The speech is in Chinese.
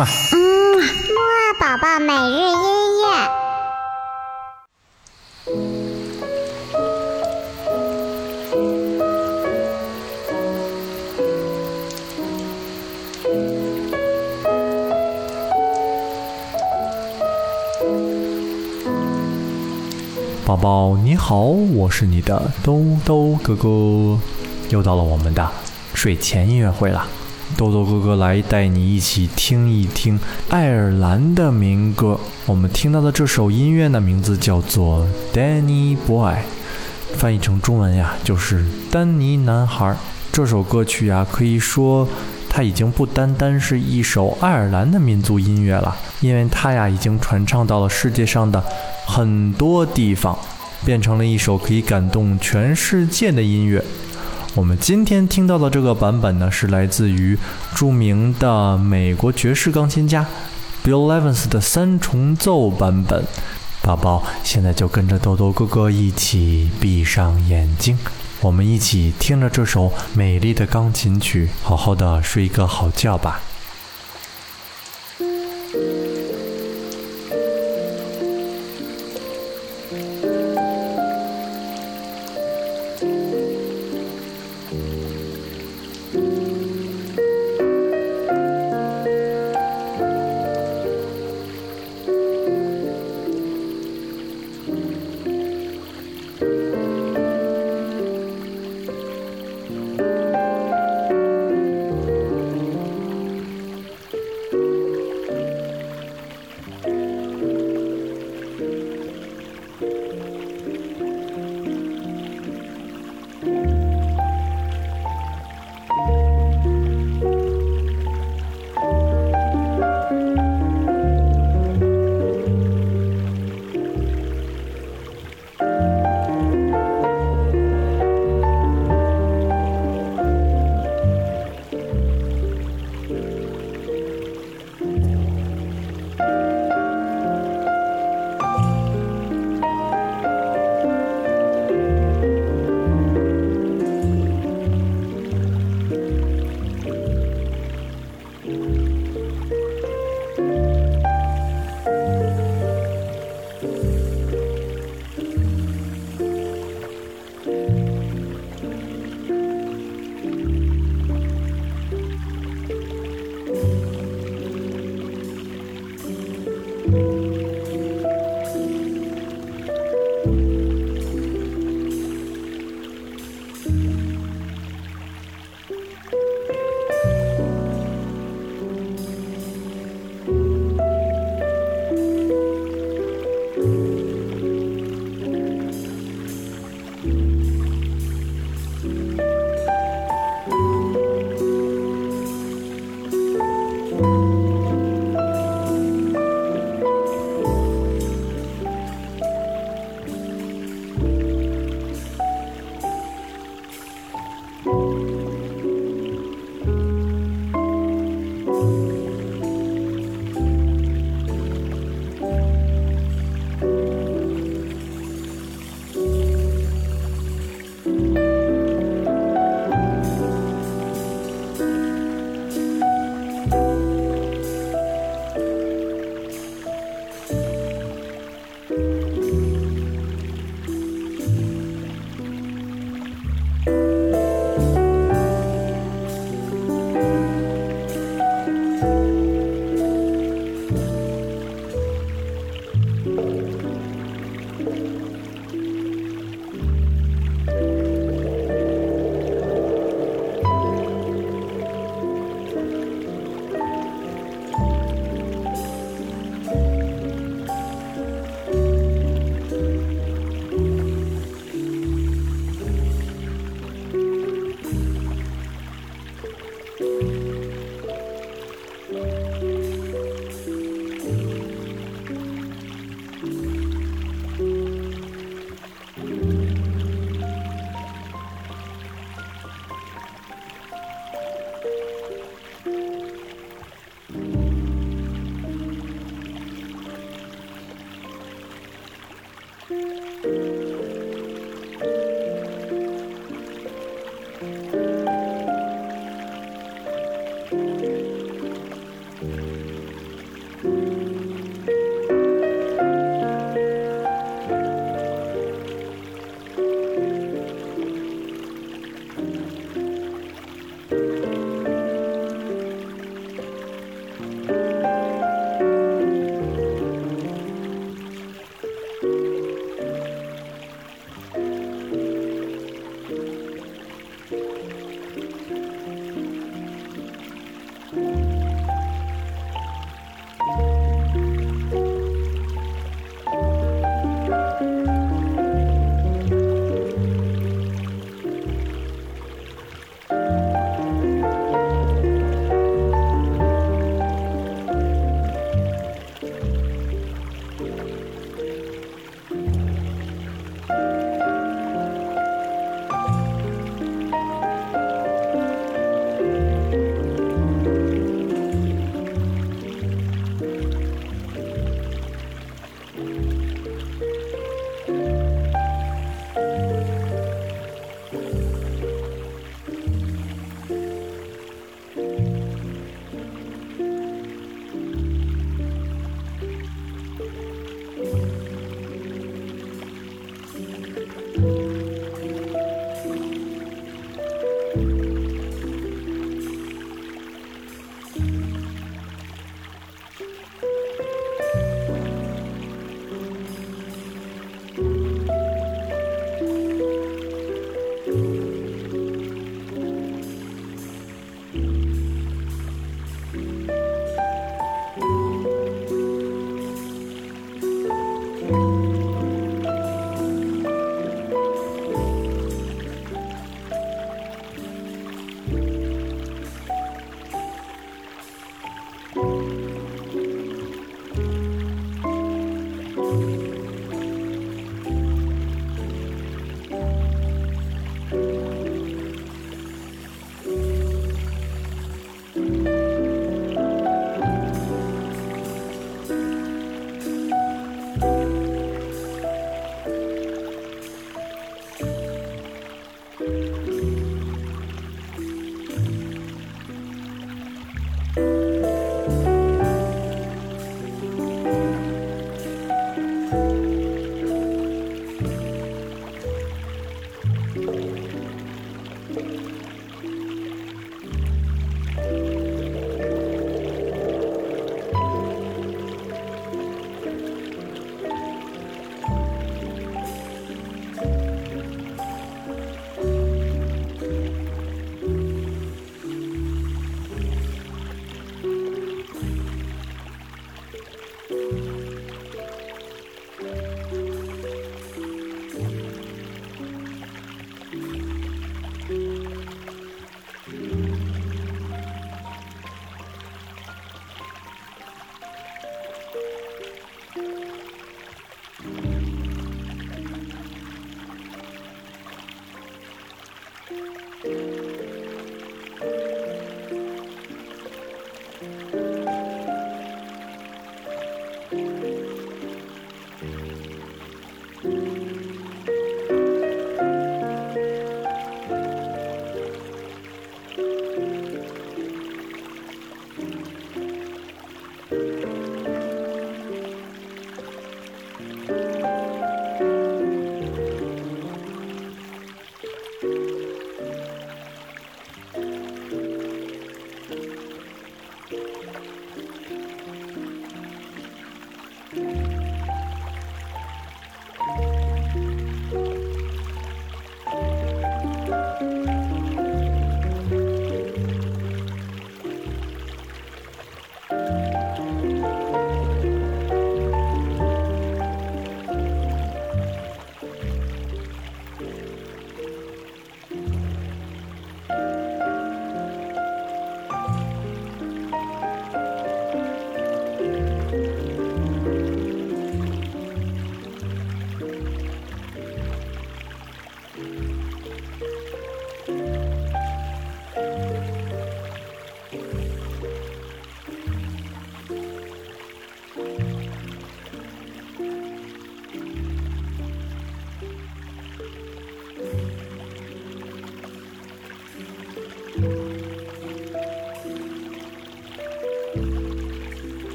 嘛。嗯，木二宝宝每日音乐。宝宝你好，我是你的兜兜哥哥，又到了我们的睡前音乐会了。豆豆哥哥来带你一起听一听爱尔兰的民歌。我们听到的这首音乐的，名字叫做《Danny Boy》，翻译成中文呀就是“丹尼男孩”。这首歌曲呀，可以说它已经不单单是一首爱尔兰的民族音乐了，因为它呀已经传唱到了世界上的很多地方，变成了一首可以感动全世界的音乐。我们今天听到的这个版本呢，是来自于著名的美国爵士钢琴家 Bill Evans 的三重奏版本。宝宝现在就跟着豆豆哥哥一起闭上眼睛，我们一起听着这首美丽的钢琴曲，好好的睡一个好觉吧。